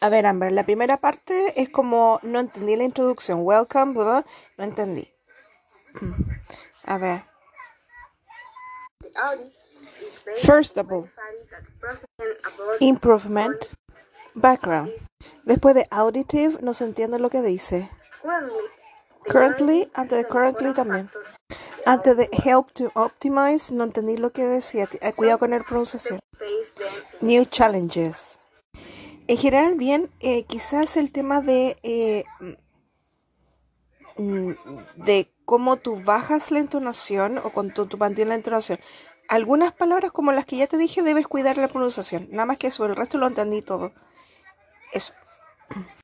A ver, Amber, la primera parte es como no entendí la introducción. Welcome, blah, blah, no entendí. A ver. First of all, improvement, background. Después de auditive, no se entiende lo que dice. Currently, antes de currently también. Antes de help to optimize, no entendí lo que decía. Eh, Cuidado con la pronunciación. New challenges. En general, bien, eh, quizás el tema de, eh, mm, de cómo tú bajas la entonación o cuando tú mantienes la entonación. Algunas palabras como las que ya te dije debes cuidar la pronunciación. Nada más que eso, el resto lo entendí todo. Eso.